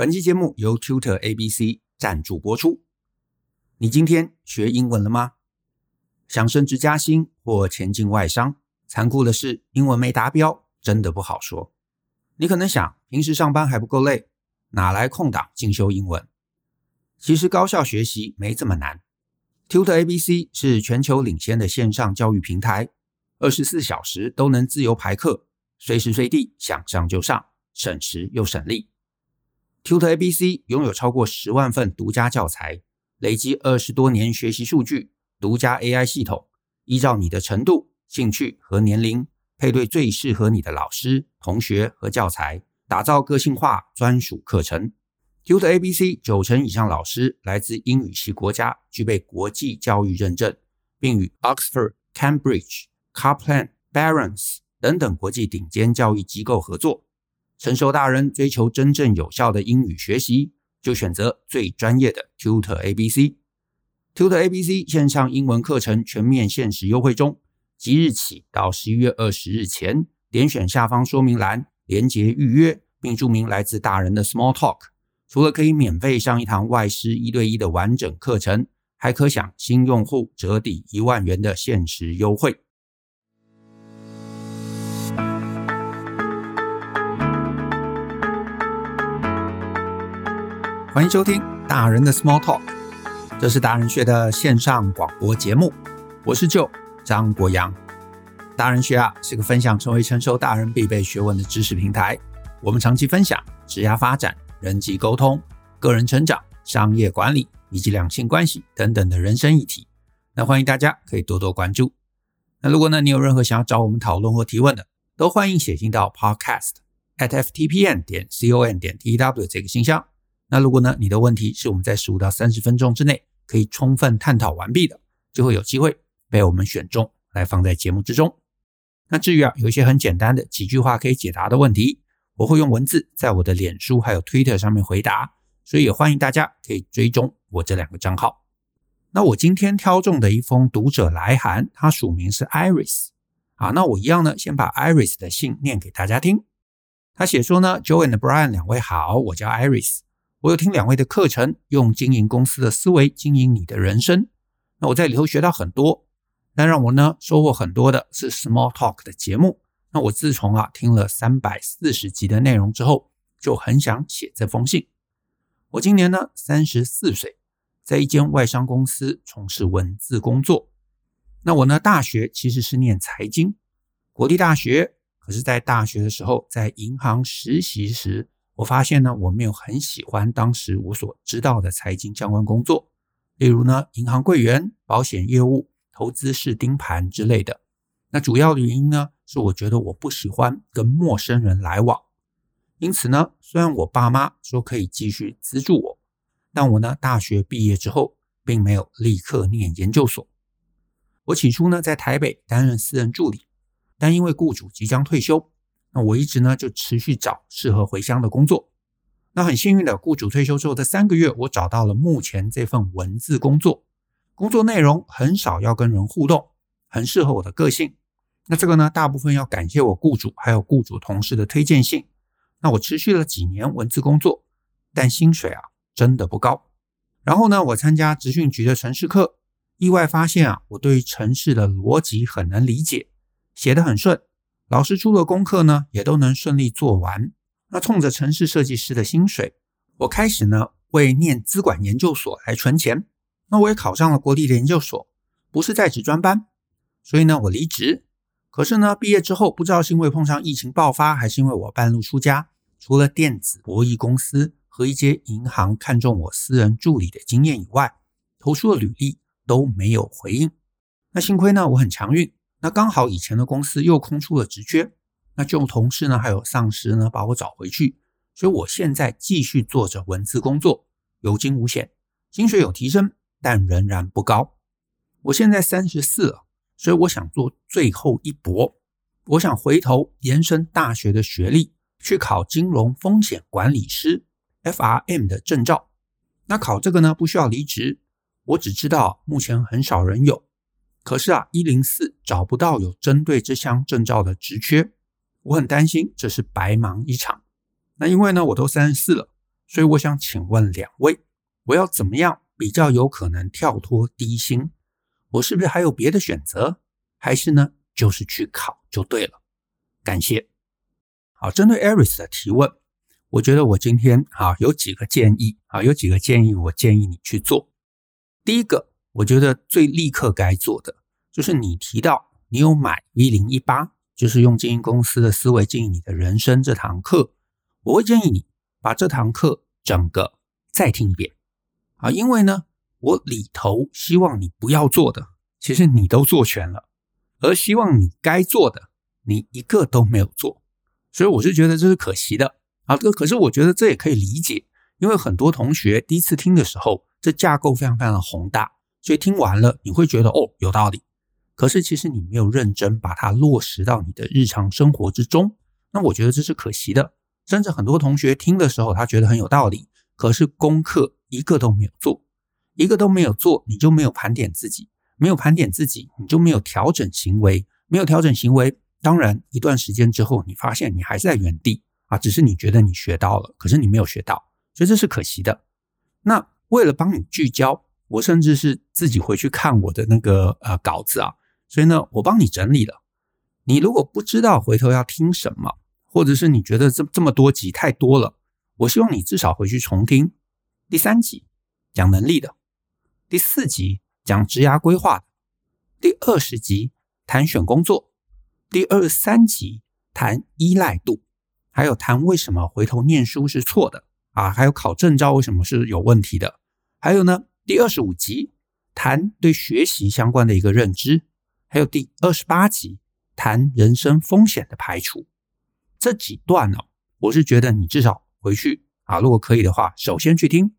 本期节目由 Tutor ABC 赞助播出。你今天学英文了吗？想升职加薪或前进外商，残酷的是，英文没达标真的不好说。你可能想，平时上班还不够累，哪来空档进修英文？其实高效学习没这么难。Tutor ABC 是全球领先的线上教育平台，二十四小时都能自由排课，随时随地想上就上，省时又省力。Tutor ABC 拥有超过十万份独家教材，累积二十多年学习数据，独家 AI 系统，依照你的程度、兴趣和年龄，配对最适合你的老师、同学和教材，打造个性化专属课程。Tutor ABC 九成以上老师来自英语系国家，具备国际教育认证，并与 Oxford、Cambridge、Kaplan、Barron's 等等国际顶尖教育机构合作。成熟大人追求真正有效的英语学习，就选择最专业的 Tutor ABC。Tutor ABC 线上英文课程全面限时优惠中，即日起到十一月二十日前，点选下方说明栏连结预约，并注明来自大人的 Small Talk。除了可以免费上一堂外师一对一的完整课程，还可享新用户折抵一万元的限时优惠。欢迎收听大人的 Small Talk，这是大人学的线上广播节目。我是 Joe 张国阳。大人学啊是个分享成为成熟大人必备学问的知识平台。我们长期分享职业发展、人际沟通、个人成长、商业管理以及两性关系等等的人生议题。那欢迎大家可以多多关注。那如果呢你有任何想要找我们讨论或提问的，都欢迎写信到 podcast at ftpn 点 com 点 tw 这个信箱。那如果呢，你的问题是我们在十五到三十分钟之内可以充分探讨完毕的，就会有机会被我们选中来放在节目之中。那至于啊，有一些很简单的几句话可以解答的问题，我会用文字在我的脸书还有 Twitter 上面回答，所以也欢迎大家可以追踪我这两个账号。那我今天挑中的一封读者来函，它署名是 Iris 啊，那我一样呢，先把 Iris 的信念给大家听。他写说呢，Joe and Brian 两位好，我叫 Iris。我有听两位的课程，用经营公司的思维经营你的人生。那我在里头学到很多，但让我呢收获很多的是 Small Talk 的节目。那我自从啊听了三百四十集的内容之后，就很想写这封信。我今年呢三十四岁，在一间外商公司从事文字工作。那我呢大学其实是念财经，国立大学。可是，在大学的时候，在银行实习时。我发现呢，我没有很喜欢当时我所知道的财经相关工作，例如呢，银行柜员、保险业务、投资式盯盘之类的。那主要的原因呢，是我觉得我不喜欢跟陌生人来往。因此呢，虽然我爸妈说可以继续资助我，但我呢，大学毕业之后并没有立刻念研究所。我起初呢，在台北担任私人助理，但因为雇主即将退休。那我一直呢就持续找适合回乡的工作。那很幸运的，雇主退休之后的三个月，我找到了目前这份文字工作。工作内容很少要跟人互动，很适合我的个性。那这个呢，大部分要感谢我雇主还有雇主同事的推荐信。那我持续了几年文字工作，但薪水啊真的不高。然后呢，我参加职训局的城市课，意外发现啊，我对于程式的逻辑很能理解，写得很顺。老师出的功课呢，也都能顺利做完。那冲着城市设计师的薪水，我开始呢为念资管研究所来存钱。那我也考上了国立的研究所，不是在职专班，所以呢我离职。可是呢毕业之后，不知道是因为碰上疫情爆发，还是因为我半路出家，除了电子博弈公司和一些银行看中我私人助理的经验以外，投出的履历都没有回应。那幸亏呢我很强运。那刚好以前的公司又空出了职缺，那就同事呢还有上司呢把我找回去，所以我现在继续做着文字工作，有惊无险，薪水有提升，但仍然不高。我现在三十四了，所以我想做最后一搏，我想回头延伸大学的学历，去考金融风险管理师 FRM 的证照。那考这个呢不需要离职，我只知道目前很少人有。可是啊，一零四找不到有针对这项证照的职缺，我很担心这是白忙一场。那因为呢，我都三十四了，所以我想请问两位，我要怎么样比较有可能跳脱低薪？我是不是还有别的选择？还是呢，就是去考就对了？感谢。好，针对 Aris 的提问，我觉得我今天啊有几个建议啊，有几个建议，我建议你去做。第一个，我觉得最立刻该做的，就是你提到你有买 V 零一八，就是用经营公司的思维经营你的人生这堂课，我会建议你把这堂课整个再听一遍啊，因为呢。我里头希望你不要做的，其实你都做全了，而希望你该做的，你一个都没有做，所以我是觉得这是可惜的啊。这可是我觉得这也可以理解，因为很多同学第一次听的时候，这架构非常非常的宏大，所以听完了你会觉得哦，有道理。可是其实你没有认真把它落实到你的日常生活之中，那我觉得这是可惜的。甚至很多同学听的时候，他觉得很有道理，可是功课一个都没有做。一个都没有做，你就没有盘点自己，没有盘点自己，你就没有调整行为，没有调整行为，当然一段时间之后，你发现你还是在原地啊，只是你觉得你学到了，可是你没有学到，所以这是可惜的。那为了帮你聚焦，我甚至是自己回去看我的那个呃稿子啊，所以呢，我帮你整理了。你如果不知道回头要听什么，或者是你觉得这这么多集太多了，我希望你至少回去重听。第三集讲能力的。第四集讲职涯规划，第二十集谈选工作，第二十三集谈依赖度，还有谈为什么回头念书是错的啊，还有考证照为什么是有问题的，还有呢，第二十五集谈对学习相关的一个认知，还有第二十八集谈人生风险的排除。这几段呢，我是觉得你至少回去啊，如果可以的话，首先去听，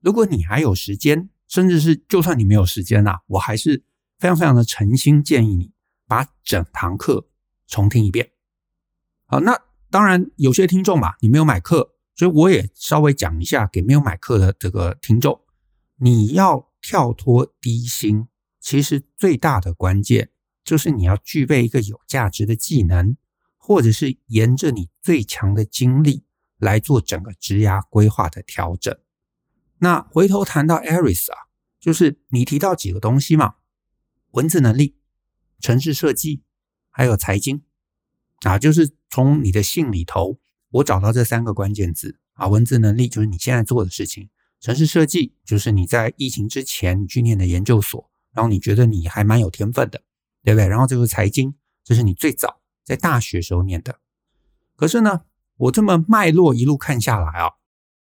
如果你还有时间。甚至是，就算你没有时间呐，我还是非常非常的诚心建议你把整堂课重听一遍。好，那当然有些听众嘛，你没有买课，所以我也稍微讲一下给没有买课的这个听众，你要跳脱低薪，其实最大的关键就是你要具备一个有价值的技能，或者是沿着你最强的经历来做整个职涯规划的调整。那回头谈到 Aris 啊，就是你提到几个东西嘛，文字能力、城市设计，还有财经。啊，就是从你的信里头，我找到这三个关键字。啊，文字能力就是你现在做的事情，城市设计就是你在疫情之前你去念的研究所，然后你觉得你还蛮有天分的，对不对？然后这个财经，这是你最早在大学时候念的，可是呢，我这么脉络一路看下来啊，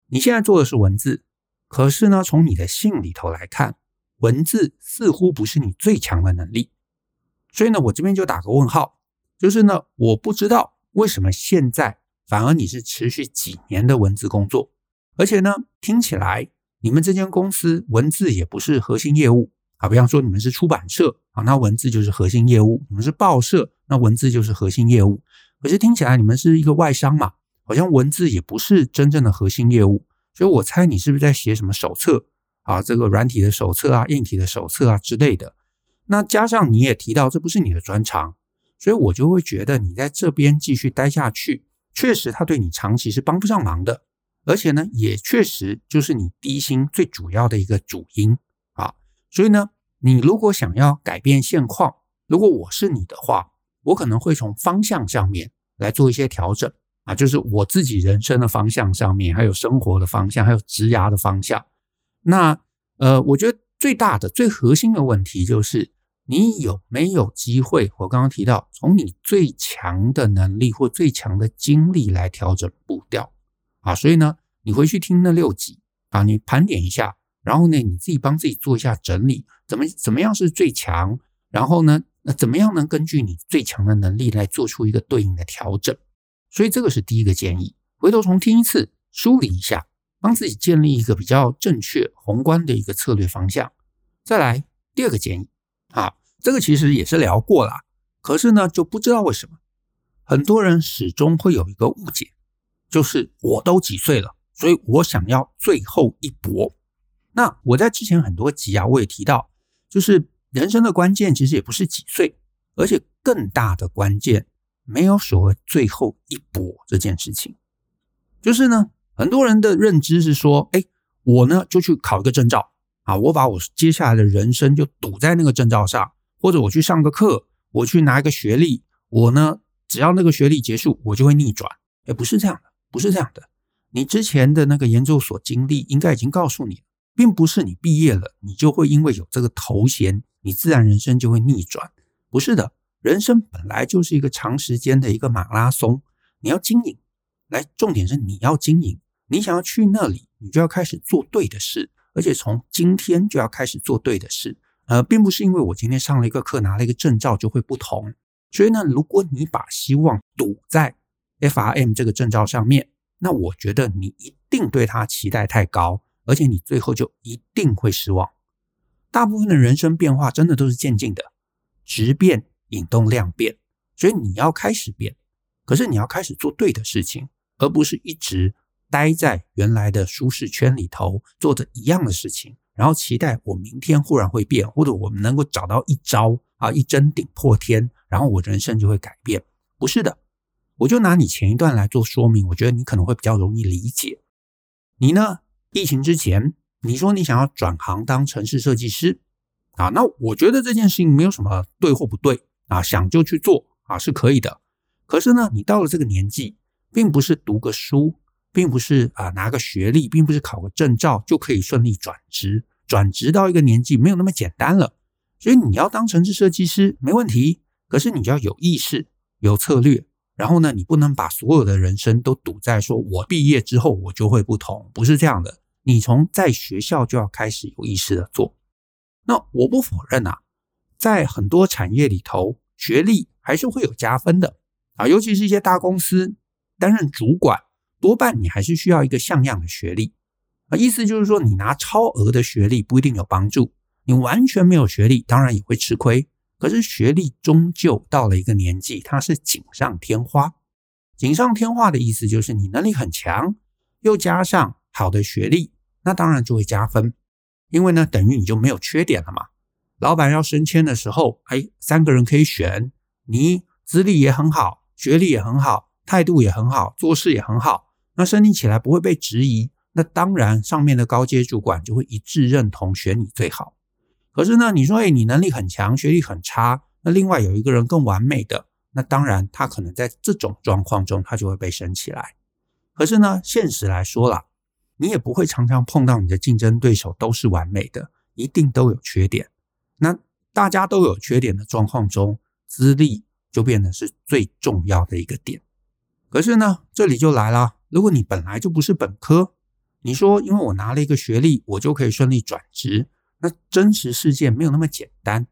你现在做的是文字。可是呢，从你的信里头来看，文字似乎不是你最强的能力，所以呢，我这边就打个问号，就是呢，我不知道为什么现在反而你是持续几年的文字工作，而且呢，听起来你们这间公司文字也不是核心业务啊，比方说你们是出版社啊，那文字就是核心业务；你们是报社，那文字就是核心业务。可是听起来你们是一个外商嘛，好像文字也不是真正的核心业务。所以我猜你是不是在写什么手册啊？这个软体的手册啊，硬体的手册啊之类的。那加上你也提到这不是你的专长，所以我就会觉得你在这边继续待下去，确实他对你长期是帮不上忙的。而且呢，也确实就是你低薪最主要的一个主因。所以呢，你如果想要改变现况，如果我是你的话，我可能会从方向上面来做一些调整。啊，就是我自己人生的方向上面，还有生活的方向，还有职涯的方向。那呃，我觉得最大的、最核心的问题就是，你有没有机会？我刚刚提到，从你最强的能力或最强的精力来调整步调啊。所以呢，你回去听那六集啊，你盘点一下，然后呢，你自己帮自己做一下整理，怎么怎么样是最强？然后呢，那怎么样能根据你最强的能力来做出一个对应的调整？所以这个是第一个建议，回头重听一次，梳理一下，帮自己建立一个比较正确、宏观的一个策略方向。再来第二个建议啊，这个其实也是聊过了，可是呢，就不知道为什么很多人始终会有一个误解，就是我都几岁了，所以我想要最后一搏。那我在之前很多集啊，我也提到，就是人生的关键其实也不是几岁，而且更大的关键。没有所谓最后一搏这件事情，就是呢，很多人的认知是说，哎，我呢就去考一个证照啊，我把我接下来的人生就赌在那个证照上，或者我去上个课，我去拿一个学历，我呢只要那个学历结束，我就会逆转。哎，不是这样的，不是这样的。你之前的那个研究所经历应该已经告诉你，并不是你毕业了，你就会因为有这个头衔，你自然人生就会逆转。不是的，人生本来就是一个长时间的一个马拉松，你要经营。来，重点是你要经营。你想要去那里，你就要开始做对的事，而且从今天就要开始做对的事。呃，并不是因为我今天上了一个课，拿了一个证照就会不同。所以呢，如果你把希望赌在 FRM 这个证照上面，那我觉得你一定对它期待太高，而且你最后就一定会失望。大部分的人生变化真的都是渐进的，质变引动量变，所以你要开始变，可是你要开始做对的事情。而不是一直待在原来的舒适圈里头，做着一样的事情，然后期待我明天忽然会变，或者我们能够找到一招啊，一针顶破天，然后我人生就会改变。不是的，我就拿你前一段来做说明，我觉得你可能会比较容易理解。你呢，疫情之前，你说你想要转行当城市设计师啊，那我觉得这件事情没有什么对或不对啊，想就去做啊，是可以的。可是呢，你到了这个年纪。并不是读个书，并不是啊拿个学历，并不是考个证照就可以顺利转职。转职到一个年纪没有那么简单了，所以你要当城市设计师没问题，可是你要有意识、有策略。然后呢，你不能把所有的人生都赌在说我毕业之后我就会不同，不是这样的。你从在学校就要开始有意识的做。那我不否认啊，在很多产业里头，学历还是会有加分的啊，尤其是一些大公司。担任主管，多半你还是需要一个像样的学历啊。意思就是说，你拿超额的学历不一定有帮助，你完全没有学历，当然也会吃亏。可是学历终究到了一个年纪，它是锦上添花。锦上添花的意思就是你能力很强，又加上好的学历，那当然就会加分。因为呢，等于你就没有缺点了嘛。老板要升迁的时候，哎，三个人可以选，你资历也很好，学历也很好。态度也很好，做事也很好，那升你起来不会被质疑，那当然上面的高阶主管就会一致认同选你最好。可是呢，你说，哎，你能力很强，学历很差，那另外有一个人更完美的，那当然他可能在这种状况中他就会被升起来。可是呢，现实来说啦，你也不会常常碰到你的竞争对手都是完美的，一定都有缺点。那大家都有缺点的状况中，资历就变得是最重要的一个点。可是呢，这里就来了。如果你本来就不是本科，你说因为我拿了一个学历，我就可以顺利转职，那真实世界没有那么简单。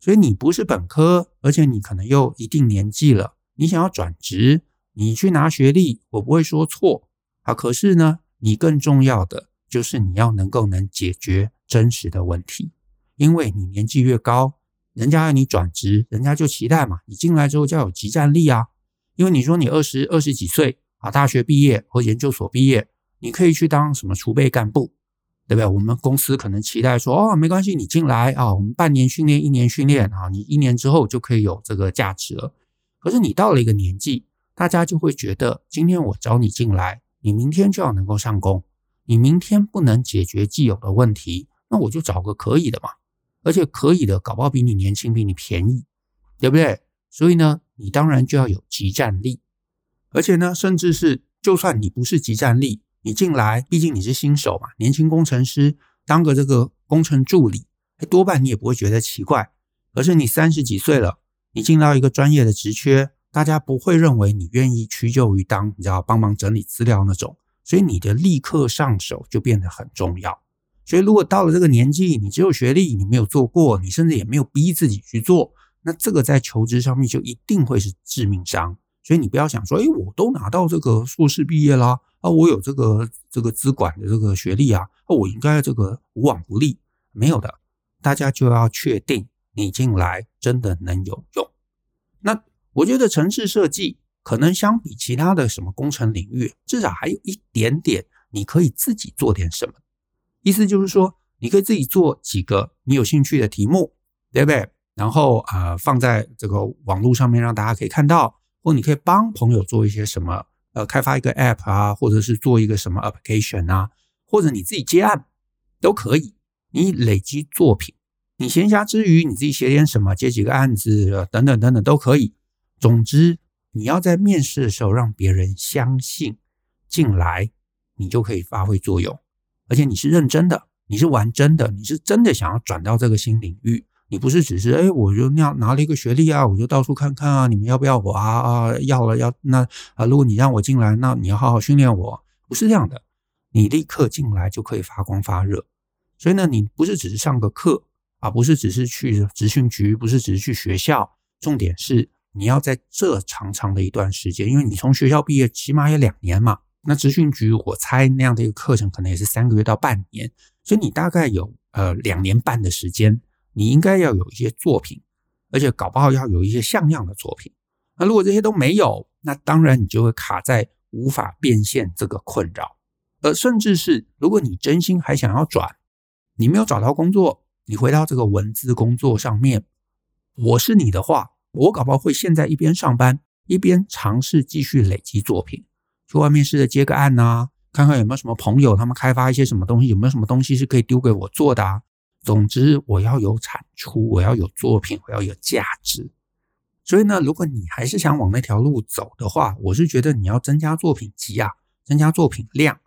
所以你不是本科，而且你可能又一定年纪了，你想要转职，你去拿学历，我不会说错啊。可是呢，你更重要的就是你要能够能解决真实的问题，因为你年纪越高，人家要你转职，人家就期待嘛，你进来之后就要有即战力啊。因为你说你二十二十几岁啊，大学毕业或研究所毕业，你可以去当什么储备干部，对不对？我们公司可能期待说，哦，没关系，你进来啊，我们半年训练，一年训练啊，你一年之后就可以有这个价值了。可是你到了一个年纪，大家就会觉得，今天我找你进来，你明天就要能够上工，你明天不能解决既有的问题，那我就找个可以的嘛，而且可以的，搞不好比你年轻，比你便宜，对不对？所以呢，你当然就要有即战力，而且呢，甚至是就算你不是即战力，你进来，毕竟你是新手嘛，年轻工程师当个这个工程助理，多半你也不会觉得奇怪。可是你三十几岁了，你进到一个专业的职缺，大家不会认为你愿意屈就于当，你知道帮忙整理资料那种，所以你的立刻上手就变得很重要。所以如果到了这个年纪，你只有学历，你没有做过，你甚至也没有逼自己去做。那这个在求职上面就一定会是致命伤，所以你不要想说，哎，我都拿到这个硕士毕业啦，啊，我有这个这个资管的这个学历啊，啊，我应该这个无往不利，没有的，大家就要确定你进来真的能有用。我觉得城市设计可能相比其他的什么工程领域，至少还有一点点你可以自己做点什么，意思就是说，你可以自己做几个你有兴趣的题目，对不对？然后呃，放在这个网络上面让大家可以看到，或你可以帮朋友做一些什么呃，开发一个 App 啊，或者是做一个什么 application 啊，或者你自己接案都可以。你累积作品，你闲暇之余你自己写点什么，接几个案子，等等等等都可以。总之，你要在面试的时候让别人相信进来，你就可以发挥作用，而且你是认真的，你是玩真的，你是真的想要转到这个新领域。你不是只是哎，我就那样拿了一个学历啊，我就到处看看啊，你们要不要我啊？啊，要了要那啊，如果你让我进来，那你要好好训练我，不是这样的，你立刻进来就可以发光发热。所以呢，你不是只是上个课啊，不是只是去职训局，不是只是去学校，重点是你要在这长长的一段时间，因为你从学校毕业起码也两年嘛，那职训局我猜那样的一个课程可能也是三个月到半年，所以你大概有呃两年半的时间。你应该要有一些作品，而且搞不好要有一些像样的作品。那如果这些都没有，那当然你就会卡在无法变现这个困扰。而甚至是如果你真心还想要转，你没有找到工作，你回到这个文字工作上面，我是你的话，我搞不好会现在一边上班一边尝试继续累积作品，去外面试着接个案呐，看看有没有什么朋友他们开发一些什么东西，有没有什么东西是可以丢给我做的啊。总之，我要有产出，我要有作品，我要有价值。所以呢，如果你还是想往那条路走的话，我是觉得你要增加作品集啊，增加作品量。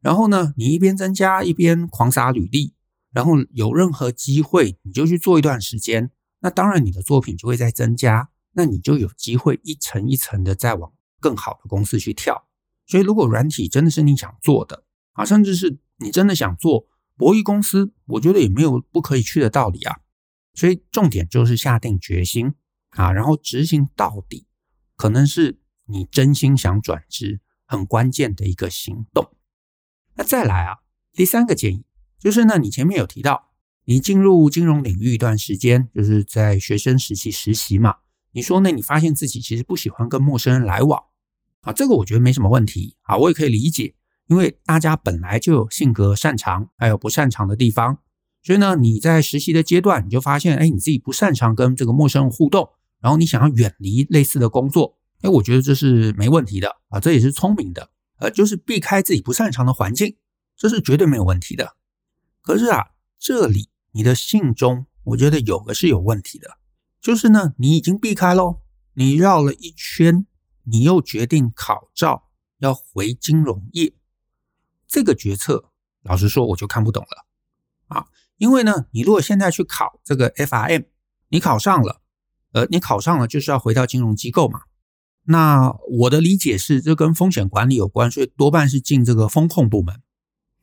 然后呢，你一边增加，一边狂撒履历。然后有任何机会，你就去做一段时间。那当然，你的作品就会再增加，那你就有机会一层一层的再往更好的公司去跳。所以，如果软体真的是你想做的啊，甚至是你真的想做。博弈公司，我觉得也没有不可以去的道理啊，所以重点就是下定决心啊，然后执行到底，可能是你真心想转职很关键的一个行动。那再来啊，第三个建议就是呢，你前面有提到，你进入金融领域一段时间，就是在学生时期实习嘛，你说呢，你发现自己其实不喜欢跟陌生人来往啊，这个我觉得没什么问题啊，我也可以理解。因为大家本来就有性格擅长还有不擅长的地方，所以呢，你在实习的阶段，你就发现，哎，你自己不擅长跟这个陌生人互动，然后你想要远离类似的工作，哎，我觉得这是没问题的啊，这也是聪明的，呃，就是避开自己不擅长的环境，这是绝对没有问题的。可是啊，这里你的信中，我觉得有个是有问题的，就是呢，你已经避开喽，你绕了一圈，你又决定考照要回金融业。这个决策，老实说，我就看不懂了啊！因为呢，你如果现在去考这个 FRM，你考上了，呃，你考上了就是要回到金融机构嘛。那我的理解是，这跟风险管理有关，所以多半是进这个风控部门。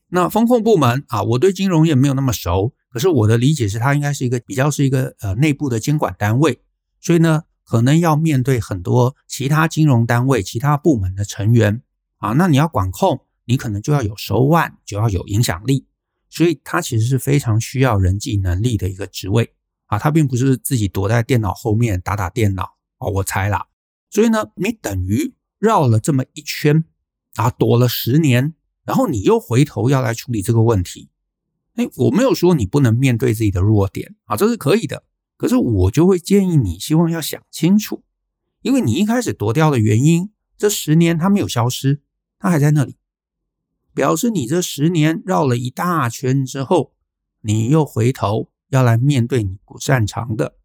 那风控部门啊，我对金融业没有那么熟，可是我的理解是，它应该是一个比较是一个呃内部的监管单位，所以呢，可能要面对很多其他金融单位、其他部门的成员啊，那你要管控。你可能就要有手腕，就要有影响力，所以它其实是非常需要人际能力的一个职位啊。它并不是自己躲在电脑后面打打电脑啊，我猜啦。所以呢，你等于绕了这么一圈啊，躲了十年，然后你又回头要来处理这个问题。哎，我没有说你不能面对自己的弱点啊，这是可以的。可是我就会建议你，希望要想清楚，因为你一开始躲掉的原因，这十年它没有消失，它还在那里。表示你这十年绕了一大圈之后，你又回头要来面对你不擅长的。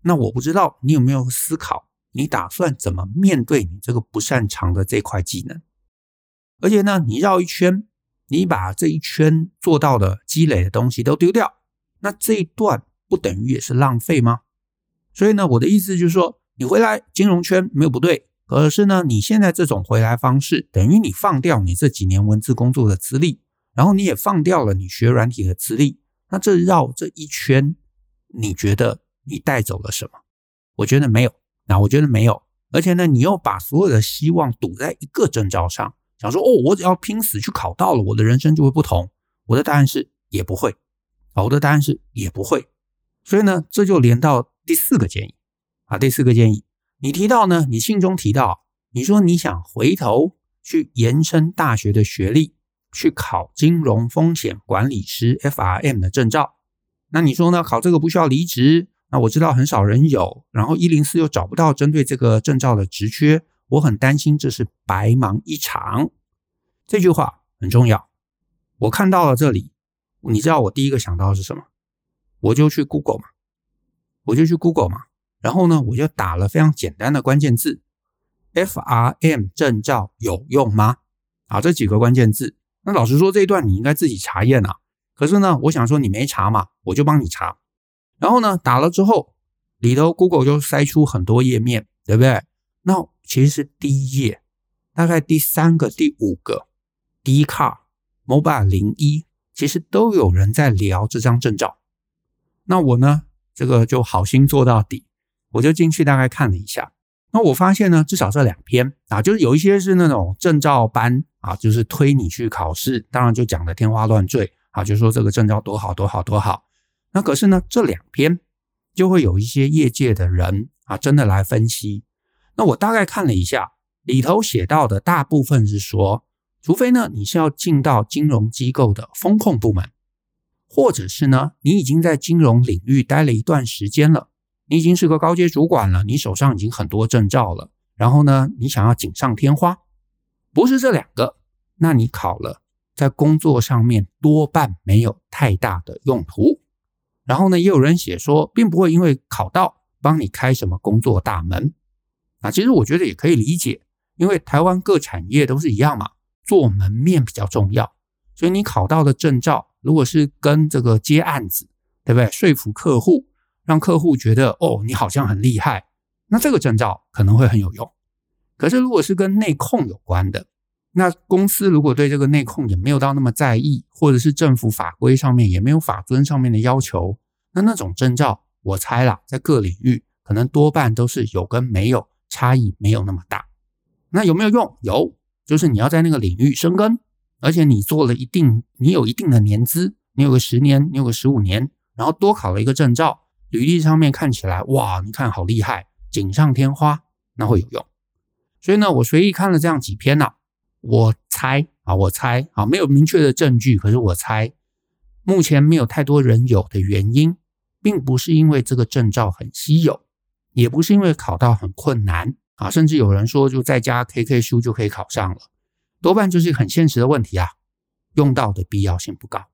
那我不知道你有没有思考，你打算怎么面对你这个不擅长的这块技能？而且呢，你绕一圈，你把这一圈做到的积累的东西都丢掉，那这一段不等于也是浪费吗？所以呢，我的意思就是说，你回来金融圈没有不对。可是呢，你现在这种回来方式，等于你放掉你这几年文字工作的资历，然后你也放掉了你学软体的资历。那这绕这一圈，你觉得你带走了什么？我觉得没有。那我觉得没有。而且呢，你又把所有的希望赌在一个证照上，想说哦，我只要拼死去考到了，我的人生就会不同。我的答案是也不会。好，我的答案是也不会。所以呢，这就连到第四个建议啊，第四个建议。你提到呢？你信中提到，你说你想回头去延伸大学的学历，去考金融风险管理师 FRM 的证照。那你说呢？考这个不需要离职？那我知道很少人有，然后一零四又找不到针对这个证照的职缺，我很担心这是白忙一场。这句话很重要。我看到了这里，你知道我第一个想到的是什么？我就去 Google 嘛，我就去 Google 嘛。然后呢，我就打了非常简单的关键字：FRM 证照有用吗？啊，这几个关键字。那老实说，这一段你应该自己查验啊。可是呢，我想说你没查嘛，我就帮你查。然后呢，打了之后，里头 Google 就筛出很多页面，对不对？那其实是第一页，大概第三个、第五个，D Car Mobile 零一，其实都有人在聊这张证照。那我呢，这个就好心做到底，我就进去大概看了一下。那我发现呢，至少这两篇啊，就是有一些是那种证照班啊，就是推你去考试，当然就讲的天花乱坠啊，就说这个证照多好多好多好。那可是呢，这两篇就会有一些业界的人啊，真的来分析。那我大概看了一下，里头写到的大部分是说，除非呢你是要进到金融机构的风控部门，或者是呢你已经在金融领域待了一段时间了，你已经是个高阶主管了，你手上已经很多证照了，然后呢你想要锦上添花，不是这两个，那你考了，在工作上面多半没有太大的用途。然后呢，也有人写说，并不会因为考到帮你开什么工作大门。啊，其实我觉得也可以理解，因为台湾各产业都是一样嘛，做门面比较重要，所以你考到的证照，如果是跟这个接案子，对不对？说服客户，让客户觉得哦，你好像很厉害，那这个证照可能会很有用。可是如果是跟内控有关的，那公司如果对这个内控也没有到那么在意，或者是政府法规上面也没有法遵上面的要求，那那种证照，我猜啦，在各领域可能多半都是有跟没有。差异没有那么大，那有没有用？有，就是你要在那个领域深耕，而且你做了一定，你有一定的年资，你有个十年，你有个十五年，然后多考了一个证照，履历上面看起来，哇，你看好厉害，锦上添花，那会有用。所以呢，我随意看了这样几篇呐，我猜啊，我猜啊，没有明确的证据，可是我猜，目前没有太多人有的原因，并不是因为这个证照很稀有。也不是因为考到很困难啊，甚至有人说就在家 K K 书就可以考上了，多半就是很现实的问题啊，用到的必要性不高。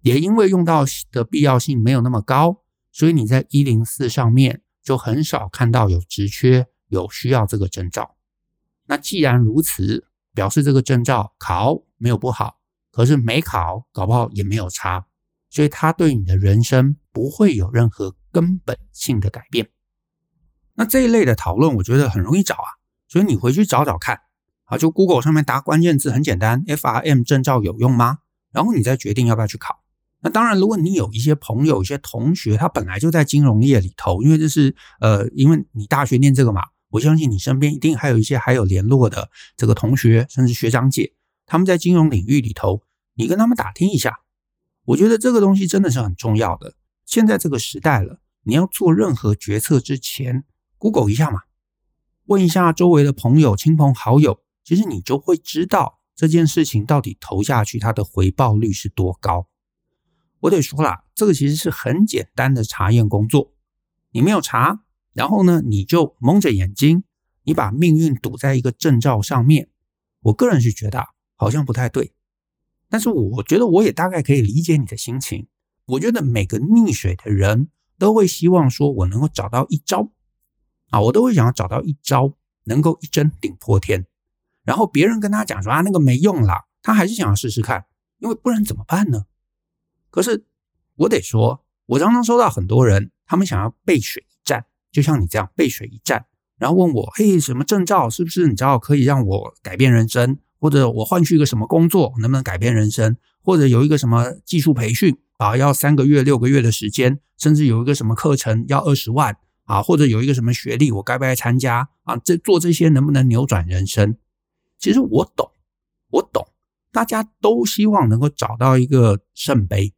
也因为用到的必要性没有那么高，所以你在一零四上面就很少看到有职缺有需要这个证照。那既然如此，表示这个证照考没有不好，可是没考搞不好也没有差，所以它对你的人生不会有任何根本性的改变。那这一类的讨论，我觉得很容易找啊，所以你回去找找看啊，就 Google 上面打关键字很简单，FRM 证照有用吗？然后你再决定要不要去考。那当然，如果你有一些朋友、一些同学，他本来就在金融业里头，因为这是呃，因为你大学念这个嘛，我相信你身边一定还有一些还有联络的这个同学，甚至学长姐，他们在金融领域里头，你跟他们打听一下，我觉得这个东西真的是很重要的。现在这个时代了，你要做任何决策之前，Google 一下嘛，问一下周围的朋友、亲朋好友，其实你就会知道这件事情到底投下去它的回报率是多高。我得说啦，这个其实是很简单的查验工作。你没有查，然后呢，你就蒙着眼睛，你把命运赌在一个证照上面。我个人是觉得好像不太对，但是我觉得我也大概可以理解你的心情。我觉得每个溺水的人都会希望说，我能够找到一招。啊，我都会想要找到一招能够一针顶破天，然后别人跟他讲说啊，那个没用啦，他还是想要试试看，因为不然怎么办呢？可是我得说，我常常收到很多人，他们想要背水一战，就像你这样背水一战，然后问我，嘿，什么证照是不是你知道可以让我改变人生，或者我换去一个什么工作能不能改变人生，或者有一个什么技术培训啊，要三个月、六个月的时间，甚至有一个什么课程要二十万。啊，或者有一个什么学历，我该不该参加啊？这做这些能不能扭转人生？其实我懂，我懂，大家都希望能够找到一个圣杯，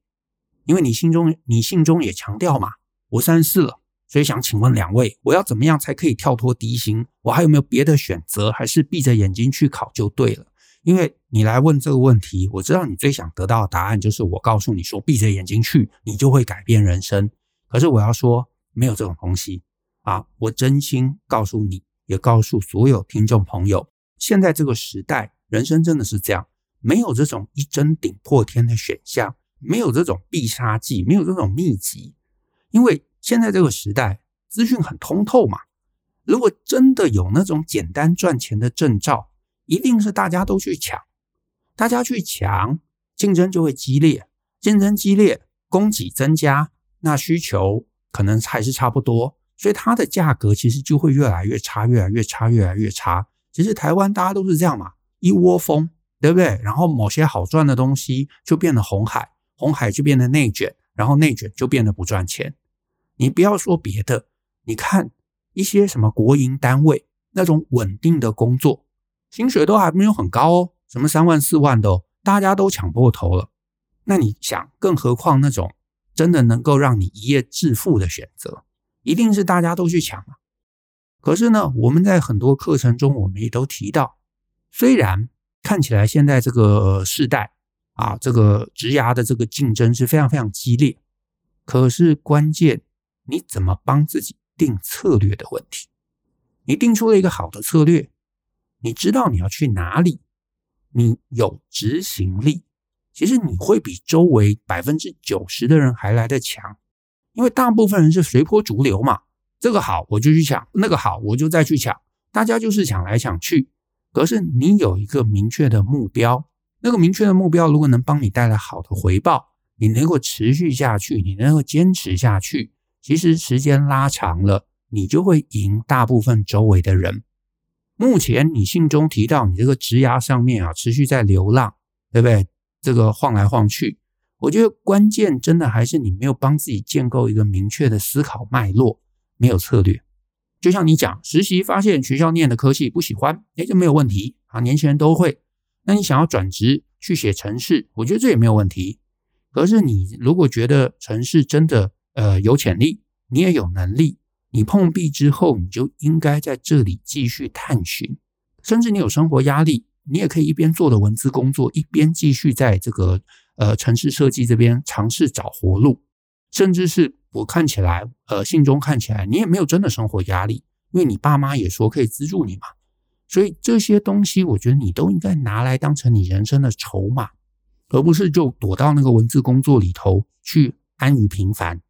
因为你心中你信中也强调嘛，我三十四了，所以想请问两位，我要怎么样才可以跳脱低薪？我还有没有别的选择？还是闭着眼睛去考就对了？因为你来问这个问题，我知道你最想得到的答案就是我告诉你说，闭着眼睛去，你就会改变人生。可是我要说。没有这种东西啊！我真心告诉你，也告诉所有听众朋友，现在这个时代，人生真的是这样，没有这种一针顶破天的选项，没有这种必杀技，没有这种秘籍，因为现在这个时代，资讯很通透嘛。如果真的有那种简单赚钱的证照，一定是大家都去抢，大家去抢，竞争就会激烈，竞争激烈，供给增加，那需求可能还是差不多，所以它的价格其实就会越来越差，越来越差，越来越差。其实台湾大家都是这样嘛，一窝蜂，对不对？然后某些好赚的东西就变得红海，红海就变得内卷，然后内卷就变得不赚钱。你不要说别的，你看。一些什么国营单位那种稳定的工作，薪水都还没有很高哦，什么三万四万的哦，大家都抢破头了。那你想，更何况那种真的能够让你一夜致富的选择，一定是大家都去抢啊。可是呢，我们在很多课程中，我们也都提到，虽然看起来现在这个世代啊，这个职涯的这个竞争是非常非常激烈，可是关键你怎么帮自己？定策略的问题，你定出了一个好的策略，你知道你要去哪里，你有执行力，其实你会比周围百分之九十的人还来得强，因为大部分人是随波逐流嘛，这个好我就去抢，那个好我就再去抢，大家就是抢来抢去。可是你有一个明确的目标，那个明确的目标如果能帮你带来好的回报，你能够持续下去，你能够坚持下去。其实时间拉长了，你就会赢大部分周围的人。目前你信中提到你这个职涯上面啊，持续在流浪，对不对？这个晃来晃去，我觉得关键真的还是你没有帮自己建构一个明确的思考脉络，没有策略。就像你讲，实习发现学校念的科系不喜欢，诶，这没有问题啊，年轻人都会。那你想要转职去写程式，我觉得这也没有问题。可是你如果觉得程式真的，呃，有潜力，你也有能力。你碰壁之后，你就应该在这里继续探寻。甚至你有生活压力，你也可以一边做的文字工作，一边继续在这个呃城市设计这边尝试找活路。甚至是我看起来，呃，信中看起来，你也没有真的生活压力，因为你爸妈也说可以资助你嘛。所以这些东西，我觉得你都应该拿来当成你人生的筹码，而不是就躲到那个文字工作里头去安于平凡。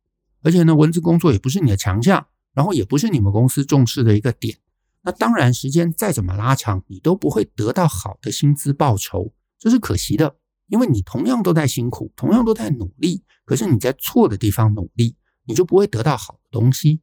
而且呢，文字工作也不是你的强项，然后也不是你们公司重视的一个点。那当然，时间再怎么拉长，你都不会得到好的薪资报酬，这是可惜的。因为你同样都在辛苦，同样都在努力，可是你在错的地方努力，你就不会得到好的东西。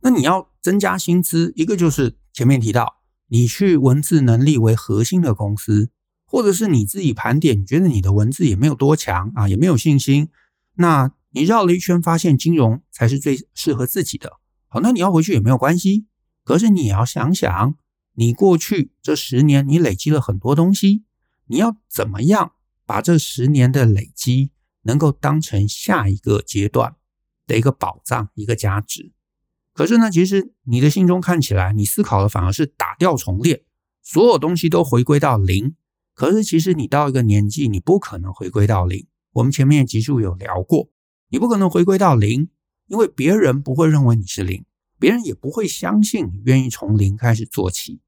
那你要增加薪资，一个就是前面提到，你去文字能力为核心的公司，或者是你自己盘点，你觉得你的文字也没有多强啊，也没有信心，那。你绕了一圈，发现金融才是最适合自己的。好，那你要回去也没有关系。可是你要想想，你过去这十年你累积了很多东西，你要怎么样把这十年的累积能够当成下一个阶段的一个宝藏、一个价值？可是呢，其实你的心中看起来，你思考的反而是打掉重练，所有东西都回归到零。可是其实你到一个年纪，你不可能回归到零。我们前面集数有聊过。你不可能回归到零，因为别人不会认为你是零，别人也不会相信你愿意从零开始做起。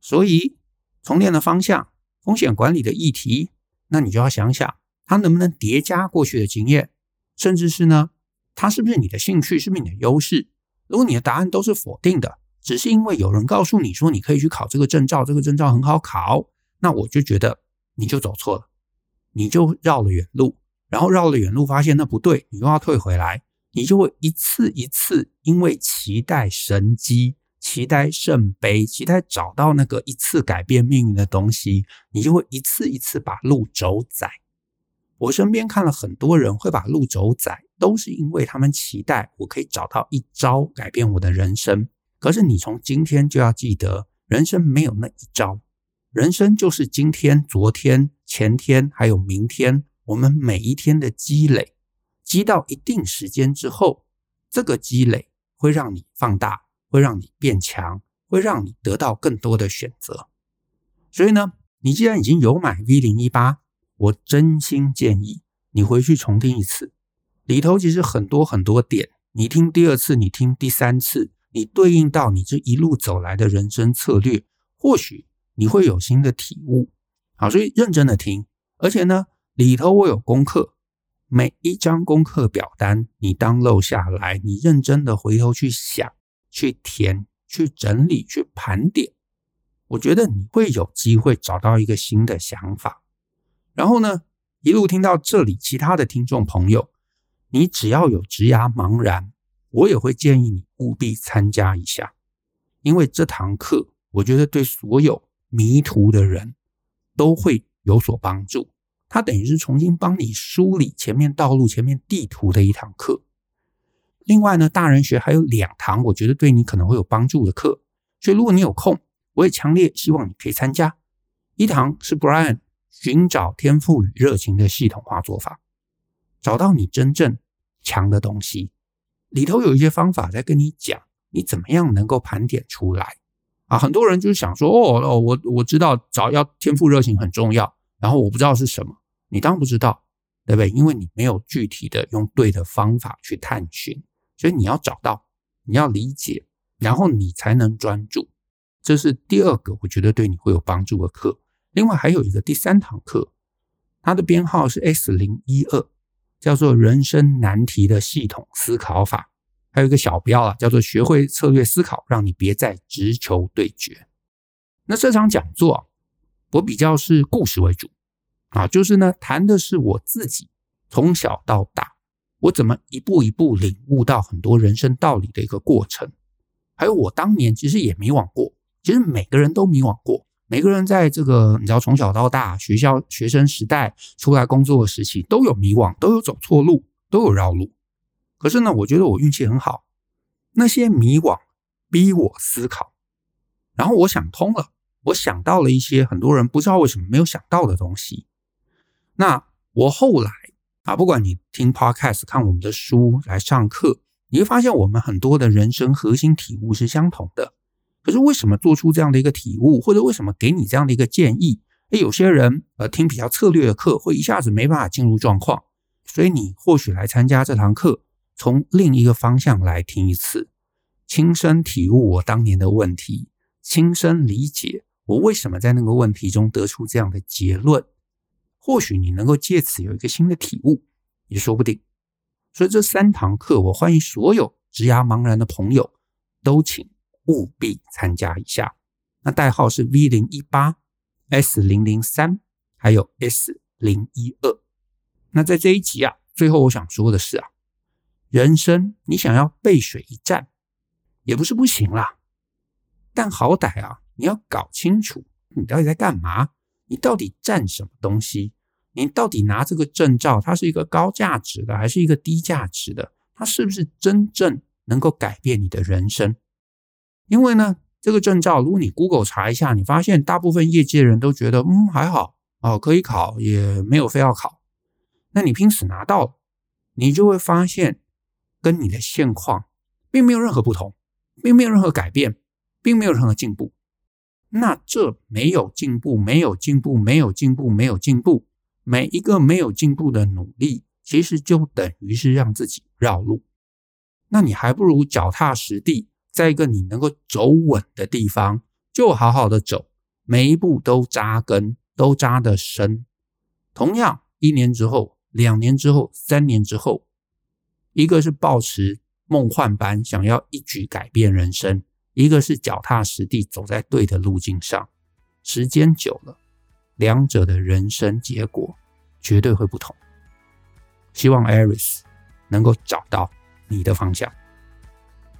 所以，重练的方向、风险管理的议题，那你就要想想，它能不能叠加过去的经验，甚至是呢，它是不是你的兴趣，是不是你的优势？如果你的答案都是否定的，只是因为有人告诉你说你可以去考这个证照，这个证照很好考，那我就觉得你就走错了，你就绕了远路。然后绕了远路，发现那不对，你又要退回来，你就会一次一次因为期待神机、期待圣杯、期待找到那个一次改变命运的东西，你就会一次一次把路走窄。我身边看了很多人会把路走窄，都是因为他们期待我可以找到一招改变我的人生。可是你从今天就要记得，人生没有那一招，人生就是今天、昨天、前天还有明天。我们每一天的积累，积到一定时间之后，这个积累会让你放大，会让你变强，会让你得到更多的选择。所以呢，你既然已经有买 V 零一八我真心建议你回去重听一次，里头其实很多很多点，你听第二次，你听第三次，你对应到你这一路走来的人生策略，或许你会有新的体悟。好，所以认真的听，而且呢，里头我有功课，每一张功课表单你当漏下来，你认真的回头去想、去填、去整理、去盘点，我觉得你会有机会找到一个新的想法。然后呢，一路听到这里，其他的听众朋友，你只要有职涯茫然，我也会建议你务必参加一下，因为这堂课我觉得对所有迷途的人。都会有所帮助。它等于是重新帮你梳理前面道路、前面地图的一堂课。另外呢，大人学还有两堂，我觉得对你可能会有帮助的课。所以如果你有空，我也强烈希望你可以参加。一堂是 Brian 寻找天赋与热情的系统化做法，找到你真正强的东西。里头有一些方法在跟你讲，你怎么样能够盘点出来。啊，很多人就是想说，哦哦，我我知道找要天赋热情很重要，然后我不知道是什么，你当然不知道，对不对？因为你没有具体的用对的方法去探寻，所以你要找到，你要理解，然后你才能专注。这是第二个，我觉得对你会有帮助的课。另外还有一个第三堂课，它的编号是 S 零一二，叫做人生难题的系统思考法。还有一个小标啊，叫做“学会策略思考，让你别再直球对决”。那这场讲座啊，我比较是故事为主啊，就是呢，谈的是我自己从小到大，我怎么一步一步领悟到很多人生道理的一个过程。还有我当年其实也迷惘过，其实每个人都迷惘过，每个人在这个你知道从小到大学校学生时代出来工作的时期都有迷惘，都有走错路，都有绕路。可是呢，我觉得我运气很好，那些迷惘逼我思考，然后我想通了，我想到了一些很多人不知道为什么没有想到的东西。那我后来啊，不管你听 Podcast、看我们的书来上课，你会发现我们很多的人生核心体悟是相同的。可是为什么做出这样的一个体悟，或者为什么给你这样的一个建议？诶，有些人呃听比较策略的课，会一下子没办法进入状况，所以你或许来参加这堂课。从另一个方向来听一次，亲身体悟我当年的问题，亲身理解我为什么在那个问题中得出这样的结论。或许你能够借此有一个新的体悟，也说不定。所以这三堂课，我欢迎所有职涯茫然的朋友都请务必参加一下。那代号是 V 零一八 S 零零三，还有 S 零一二。那在这一集啊，最后我想说的是啊。人生，你想要背水一战，也不是不行啦。但好歹啊，你要搞清楚你到底在干嘛，你到底占什么东西，你到底拿这个证照，它是一个高价值的，还是一个低价值的？它是不是真正能够改变你的人生？因为呢，这个证照，如果你 Google 查一下，你发现大部分业界人都觉得，嗯，还好哦，可以考，也没有非要考。那你拼死拿到了，你就会发现。跟你的现况并没有任何不同，并没有任何改变，并没有任何进步。那这没有进步，没有进步，没有进步，没有进步，每一个没有进步的努力，其实就等于是让自己绕路。那你还不如脚踏实地，在一个你能够走稳的地方，就好好的走，每一步都扎根，都扎得深。同样，一年之后，两年之后，三年之后。一个是抱持梦幻般想要一举改变人生，一个是脚踏实地走在对的路径上。时间久了，两者的人生结果绝对会不同。希望 Aris 能够找到你的方向。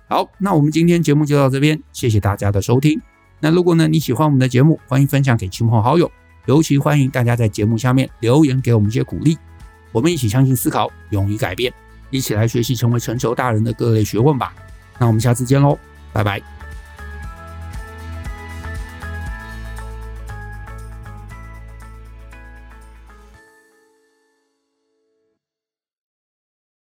好，那我们今天节目就到这边，谢谢大家的收听。那如果呢，你喜欢我们的节目，欢迎分享给亲朋好友，尤其欢迎大家在节目下面留言给我们一些鼓励。我们一起相信思考，勇于改变。一起来学习成为成熟大人的各类学问吧。那我们下次见喽，拜拜。